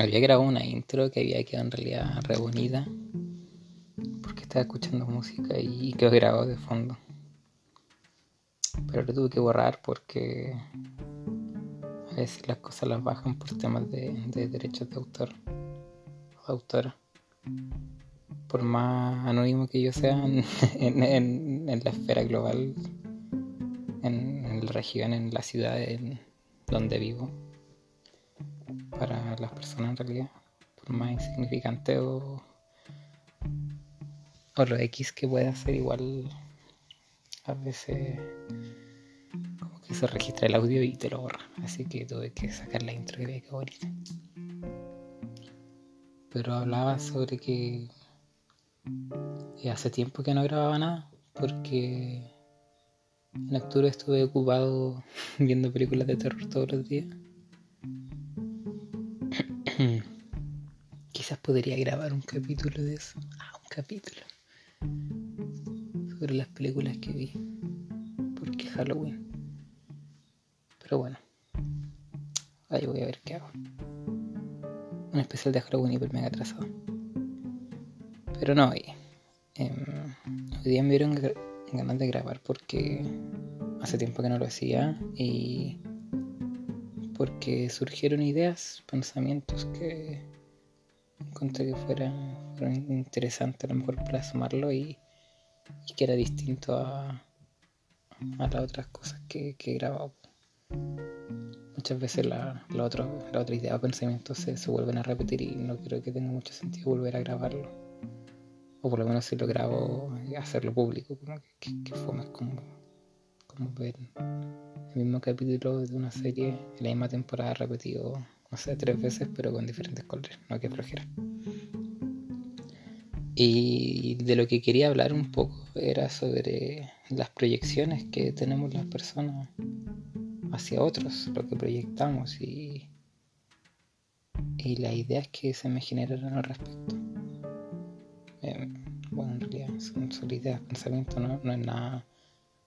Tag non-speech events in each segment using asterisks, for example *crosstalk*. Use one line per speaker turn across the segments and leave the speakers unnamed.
había grabado una intro que había quedado en realidad re. Porque estaba escuchando música y quedó grabado de fondo. Pero lo tuve que borrar porque a veces las cosas las bajan por temas de, derechos de autor o de autora. Por más anónimo que yo sea *laughs* en, la esfera global, en, en la región, en la ciudad en donde vivo las personas en realidad, por más insignificante o, o lo X que pueda ser igual a veces como que se registra el audio y te lo borra, así que tuve que sacar la intro y ve que bonita. Pero hablaba sobre que hace tiempo que no grababa nada porque en octubre estuve ocupado *laughs* viendo películas de terror todos los días Podría grabar un capítulo de eso. Ah, un capítulo. Sobre las películas que vi. Porque Halloween. Pero bueno. Ahí voy a ver qué hago. Un especial de Halloween hiper mega atrasado. Pero no, hoy. Eh, hoy día me dieron ganas de grabar porque hace tiempo que no lo hacía y porque surgieron ideas, pensamientos que encontré que fueran, interesantes a lo mejor plasmarlo y, y que era distinto a, a las otras cosas que, he grabado. Muchas veces la, la, otra, la otra idea o pensamientos se, se, vuelven a repetir y no creo que tenga mucho sentido volver a grabarlo. O por lo menos si lo grabo, hacerlo público, como que, que, como, como ver el mismo capítulo de una serie la misma temporada repetido, no sé, tres veces, pero con diferentes colores, no que flojera. Y de lo que quería hablar un poco era sobre las proyecciones que tenemos las personas hacia otros, lo que proyectamos y, y las ideas que se me generan al respecto. Eh, bueno, en realidad son solo ideas, pensamiento, no, no es nada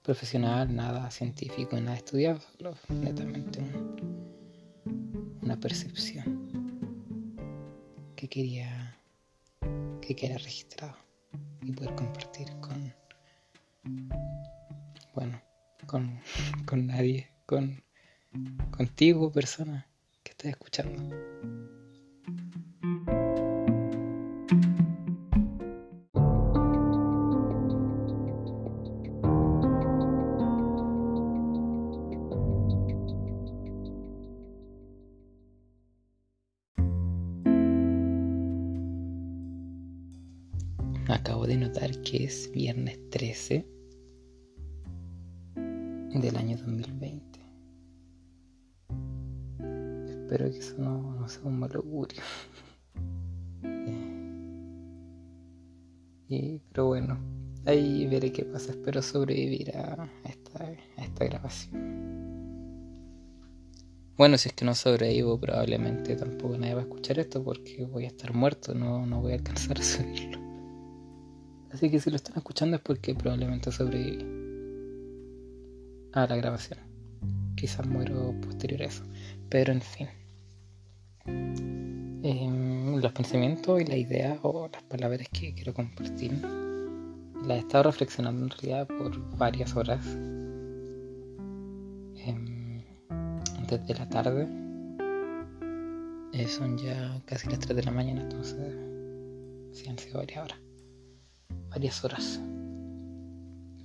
profesional, nada científico, nada estudiado, solo netamente percepción que quería que queda registrado y poder compartir con bueno con, con nadie con contigo persona que estás escuchando Acabo de notar que es viernes 13 del año 2020. Espero que eso no, sea un mal augurio. *laughs* y, pero bueno, ahí veré qué pasa. Espero sobrevivir a esta, a esta grabación. Bueno, si es que no sobrevivo, probablemente tampoco nadie va a escuchar esto porque voy a estar muerto, no, no voy a alcanzar a subirlo. Así que si lo están escuchando es porque probablemente sobreviví a la grabación. Quizás muero posterior a eso. Pero en fin. Em, los pensamientos y la idea o las palabras que quiero compartir las he estado reflexionando en realidad por varias horas. Em, desde la tarde. Eh, son ya casi las 3 de la mañana, entonces sí han sido varias horas varias horas.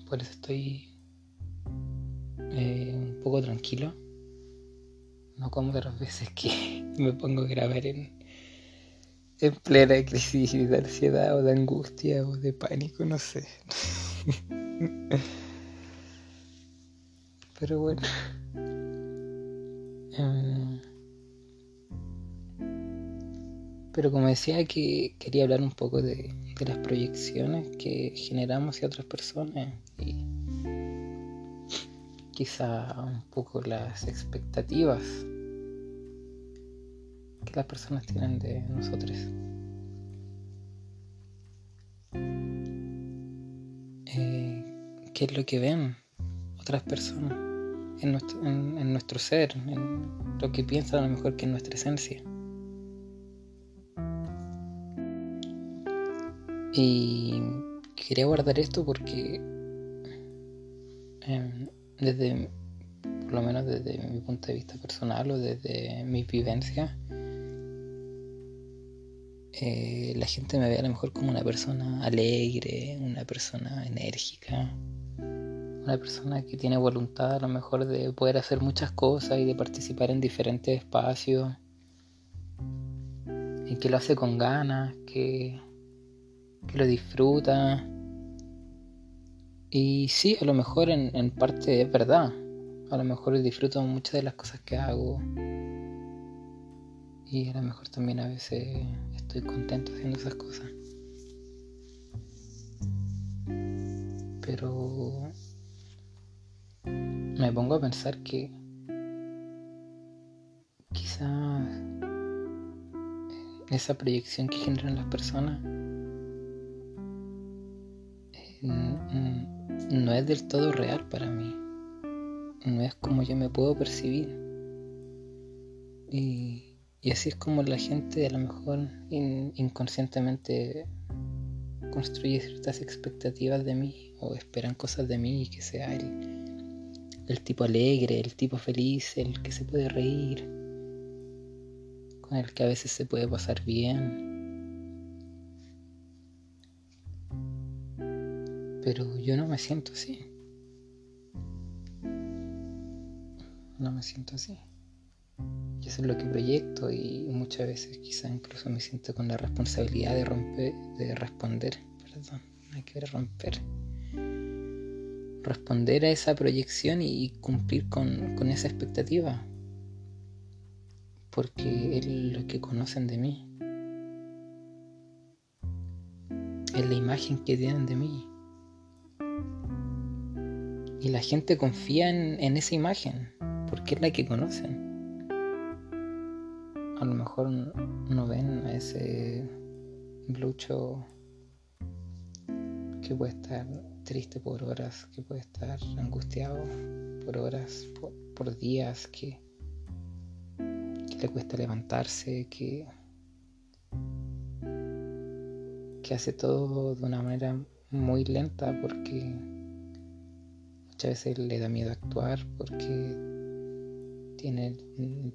Por eso estoy eh, un poco tranquilo. No como las veces que *laughs* me pongo a grabar en, en plena crisis de ansiedad o de angustia o de pánico, no sé. *laughs* Pero bueno. *laughs* Em, pero como decía que quería hablar un poco de, las proyecciones que generamos hacia otras personas y quizá un poco las expectativas que las personas tienen de nosotros. Eh, ¿Qué es lo que ven otras personas en nuestro, en nuestro ser, en lo que piensan a lo mejor que es nuestra esencia? Y quería guardar esto porque em, desde, por lo menos desde mi punto de vista personal o desde mi vivencia, eh, la gente me ve a lo mejor como una persona alegre, una persona enérgica, una persona que tiene voluntad a lo mejor de poder hacer muchas cosas y de participar en diferentes espacios y que lo hace con ganas, que, que lo disfruta. Y sí, a lo mejor en, en parte es verdad. A lo mejor disfruto muchas de las cosas que hago. Y a lo mejor también a veces estoy contento haciendo esas cosas. Pero me pongo a pensar que quizás esa proyección que generan las personas no es del todo real para mí. No es como yo me puedo percibir. Y, así es como la gente a lo mejor inconscientemente construye ciertas expectativas de mí o esperan cosas de mí y que sea el, el tipo alegre, el tipo feliz, el que se puede reír, con el que a veces se puede pasar bien. Pero yo no me siento así. No me siento así. Y eso es lo que proyecto y muchas veces quizá incluso me siento con la responsabilidad de romper, de responder, perdón, hay que romper responder a esa proyección y cumplir con, esa expectativa. Porque es lo que conocen de mí. Es la imagen que tienen de mí. Y la gente confía en, en esa imagen, porque es la que conocen. A lo mejor no ven a ese lucho que puede estar triste por horas, que puede estar angustiado por horas, por, días, que, le cuesta levantarse, que, que hace todo de una manera muy lenta porque muchas veces le da miedo actuar porque tiene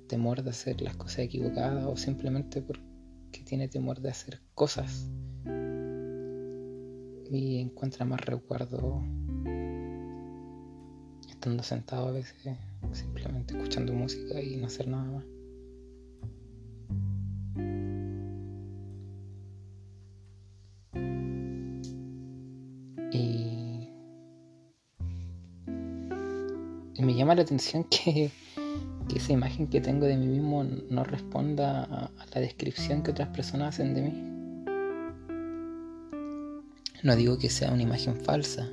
temor de hacer las cosas equivocadas o simplemente porque tiene temor de hacer cosas y encuentra más recuerdo estando sentado a veces simplemente escuchando música y no hacer nada más. Me llama la atención *laughs* que, esa imagen que tengo de mí mismo no responda a la descripción que otras personas hacen de mí. No digo que sea una imagen falsa.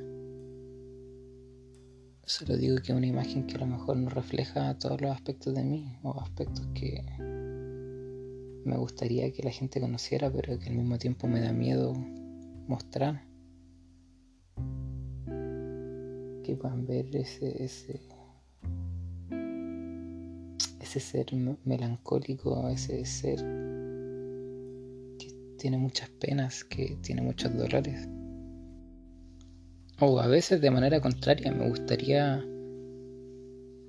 Solo digo que es una imagen que a lo mejor no refleja todos los aspectos de mí o aspectos que me gustaría que la gente conociera, pero que al mismo tiempo me da miedo mostrar. Que puedan ver ese, ese ser melancólico, ese ser que tiene muchas penas, que tiene muchos dolores. O a veces de manera contraria, me gustaría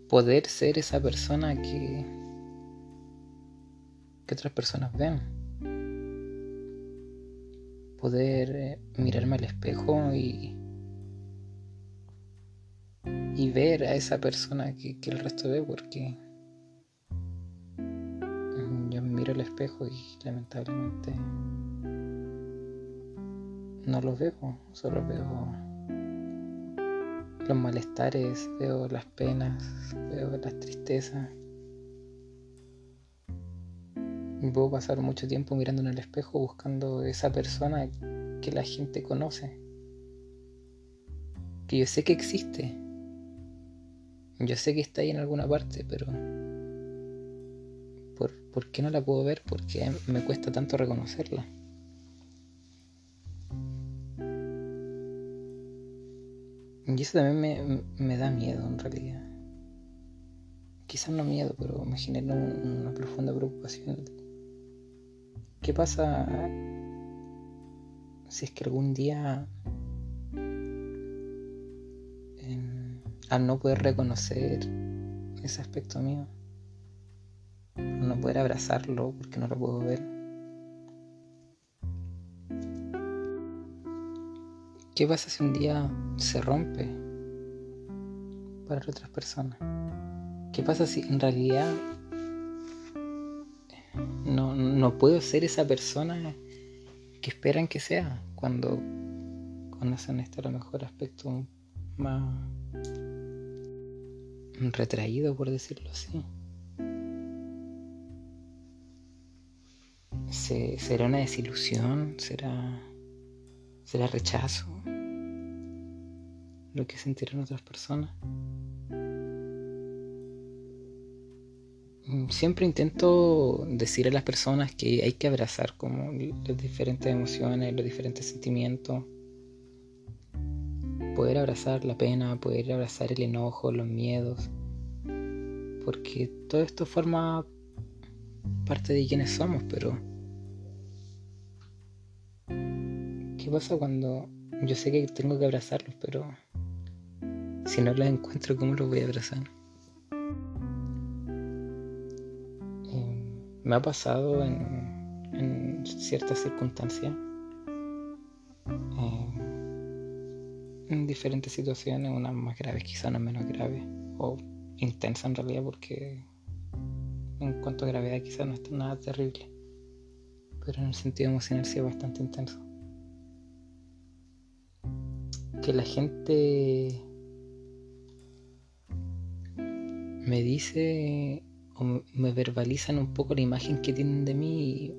poder ser esa persona que, que otras personas ven. Poder eh, mirarme al espejo y, y ver a esa persona que, que el resto ve, porque miro al espejo y lamentablemente no lo veo, solo veo los malestares, veo las penas, veo las tristezas. Puedo pasar mucho tiempo mirando en el espejo buscando esa persona que la gente conoce. Que yo sé que existe. Yo sé que está ahí en alguna parte, pero ¿por, ¿por qué no la puedo ver? Porque me cuesta tanto reconocerla. Y eso también me, da miedo en realidad. Quizás no miedo, pero me genera una profunda preocupación. ¿Qué pasa si es que algún día al no poder reconocer ese aspecto mío, no poder abrazarlo porque no lo puedo ver. ¿Qué pasa si un día se rompe para otras personas? ¿Qué pasa si en realidad no, no puedo ser esa persona que esperan que sea cuando conocen este a lo mejor aspecto más retraído, por decirlo así? ¿Será una desilusión? ¿Será, será rechazo? ¿Lo que sentirán otras personas? Mm, siempre intento decir a las personas que hay que abrazar como las diferentes emociones, los diferentes sentimientos. Poder abrazar la pena, poder abrazar el enojo, los miedos. Porque todo esto forma parte de quienes somos, pero ¿qué pasa cuando yo sé que tengo que abrazarlos, pero si no los encuentro, ¿cómo los voy a abrazar? me ha pasado en, ciertas circunstancias, eh, en diferentes situaciones, unas más graves, quizás unas menos graves, o intensas en realidad, porque en cuanto a gravedad quizás no es nada terrible, pero en el sentido emocional sí es bastante intenso. Que la gente me dice me verbalizan un poco la imagen que tienen de mí,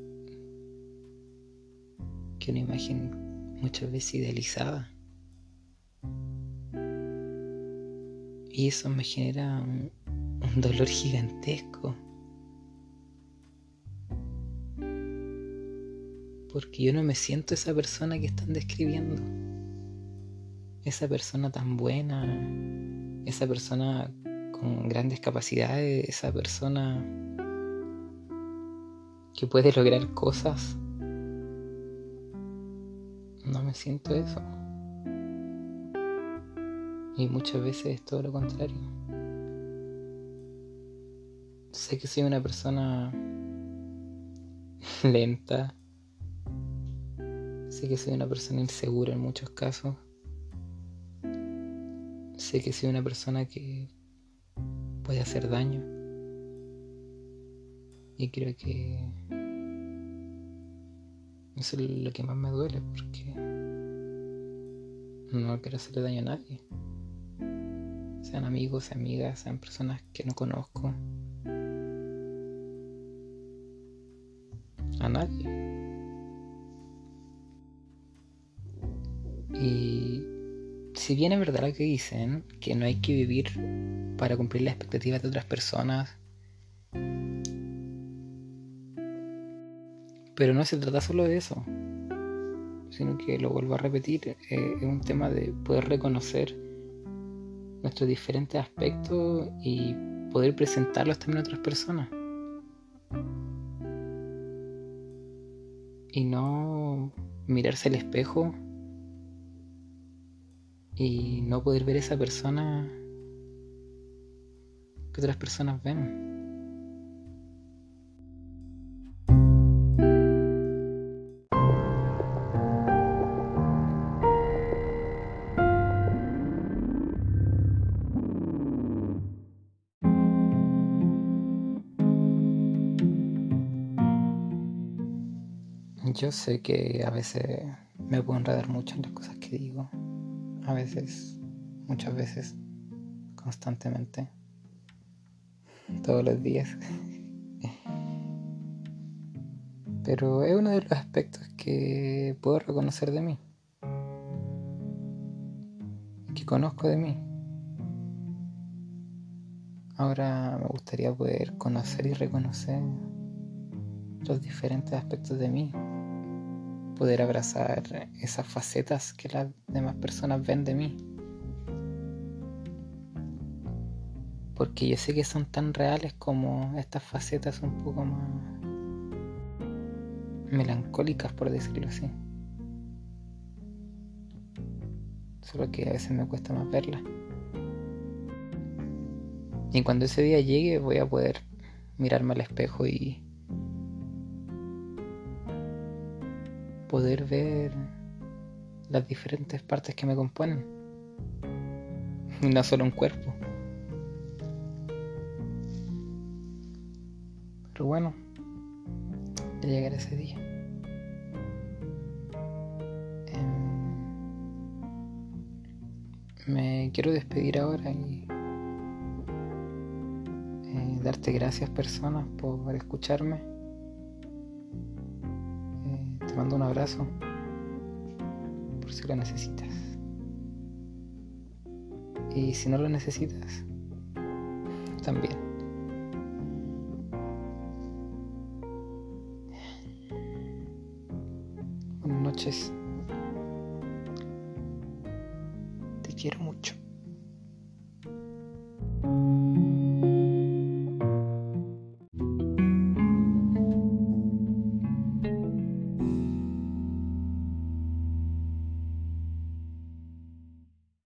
que una imagen muchas veces idealizada. Y eso me genera un, un dolor gigantesco. Porque yo no me siento esa persona que están describiendo. Esa persona tan buena, esa persona grandes capacidades, esa persona que puede lograr cosas. No me siento eso. Y muchas veces es todo lo contrario. Sé que soy una persona *laughs* lenta. Sé que soy una persona insegura en muchos casos. Sé que soy una persona que puede hacer daño. Y creo que eso es lo que más me duele porque no quiero hacerle daño a nadie. Sean amigos, amigas, sean personas que no conozco. A nadie. Y si bien es verdad lo que dicen, que no hay que vivir para cumplir las expectativas de otras personas, pero no se trata solo de eso, sino que lo vuelvo a repetir, eh, es un tema de poder reconocer nuestros diferentes aspectos y poder presentarlos también a otras personas. Y no mirarse al espejo y no poder ver esa persona que otras personas ven. Yo sé que a veces me puedo enredar mucho en las cosas que digo a veces, muchas veces, constantemente, todos los días. *laughs* Pero es uno de los aspectos que puedo reconocer de mí, que conozco de mí. Ahora me gustaría poder conocer y reconocer los diferentes aspectos de mí, poder abrazar esas facetas que las demás personas ven de mí. Porque yo sé que son tan reales como estas facetas un poco más melancólicas, por decirlo así. solo que a veces me cuesta más verla. Y cuando ese día llegue voy a poder mirarme al espejo y poder ver las diferentes partes que me componen. Y no solo un cuerpo. Pero bueno, ya llegará ese día. Em, me quiero despedir ahora y eh, darte gracias personas por escucharme. Te mando un abrazo por si lo necesitas. Y si no lo necesitas, también. Buenas noches. Te quiero mucho.